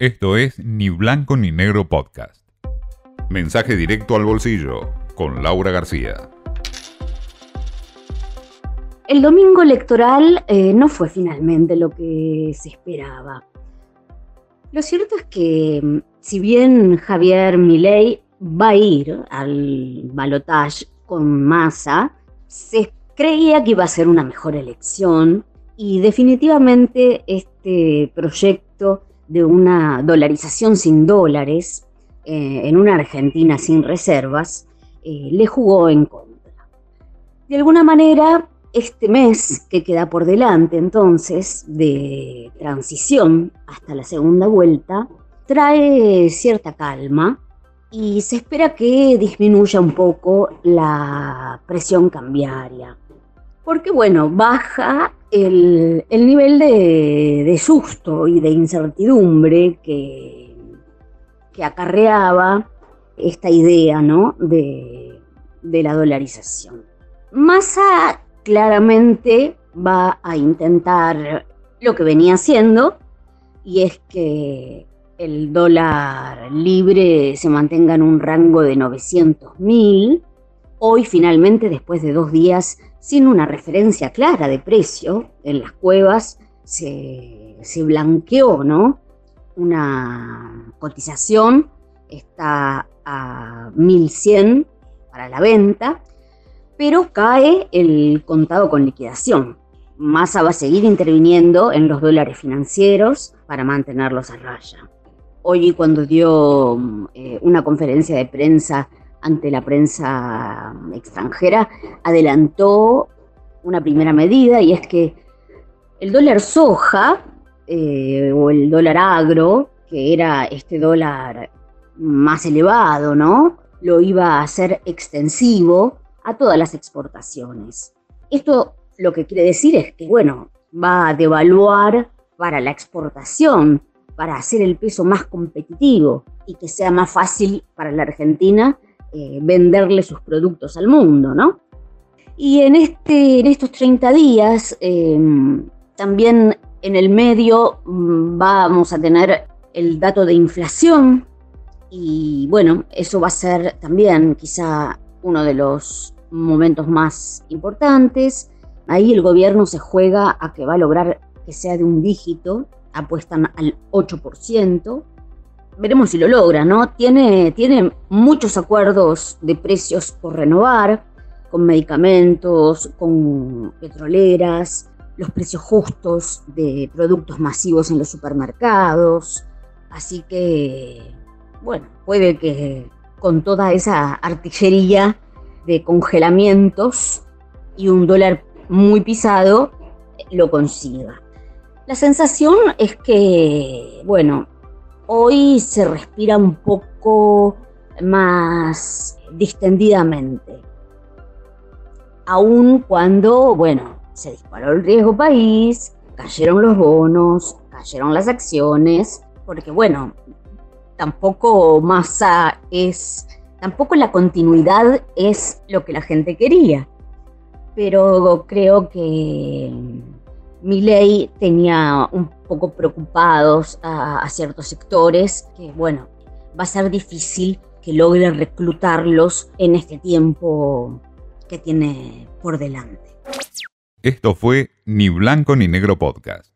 Esto es Ni Blanco ni Negro Podcast. Mensaje directo al bolsillo con Laura García. El domingo electoral eh, no fue finalmente lo que se esperaba. Lo cierto es que, mm, si bien Javier Milei va a ir al balotaje con masa, se creía que iba a ser una mejor elección y definitivamente este proyecto de una dolarización sin dólares eh, en una Argentina sin reservas, eh, le jugó en contra. De alguna manera, este mes que queda por delante entonces de transición hasta la segunda vuelta, trae cierta calma y se espera que disminuya un poco la presión cambiaria. Porque bueno, baja el, nivel de, susto y de incertidumbre que, que acarreaba esta idea ¿no? de, de la dolarización. Massa claramente va a intentar lo que venía haciendo, y es que el dólar libre se mantenga en un rango de 900 mil. Hoy finalmente, después de dos días sin una referencia clara de precio, en las cuevas se, blanqueó, ¿no? Una cotización está a 1100 para la venta, pero cae el contado con liquidación. Massa va a seguir interviniendo en los dólares financieros para mantenerlos a raya. Hoy cuando dio eh, una conferencia de prensa ante la prensa extranjera, adelantó una primera medida y es que el dólar soja eh, o el dólar agro, que era este dólar más elevado, ¿no? Lo iba a hacer extensivo a todas las exportaciones. Esto lo que quiere decir es que, bueno, va a devaluar para la exportación, para hacer el peso más competitivo y que sea más fácil para la Argentina eh, venderle sus productos al mundo, ¿no? Y en, este, en estos 30 días, em, también en el medio mm, vamos a tener el dato de inflación y bueno, eso va a ser también quizá uno de los momentos más importantes. Ahí el gobierno se juega a que va a lograr que sea de un dígito, apuestan al 8% veremos si lo logra, ¿no? Tiene, tiene muchos acuerdos de precios por renovar, con medicamentos, con petroleras, los precios justos de productos masivos en los supermercados. Así que, bueno, puede que con toda esa artillería de congelamientos y un dólar muy pisado, lo consiga. La sensación es que, bueno, hoy se respira un poco más distendidamente. Aun cuando, bueno, se disparó el riesgo país, cayeron los bonos, cayeron las acciones, porque bueno, tampoco masa es, tampoco la continuidad es lo que la gente quería. Pero creo que ley tenía un poco preocupados a, ciertos sectores que, bueno, va a ser difícil que logre reclutarlos en este tiempo que tiene por delante. Esto fue Ni Blanco ni Negro Podcast.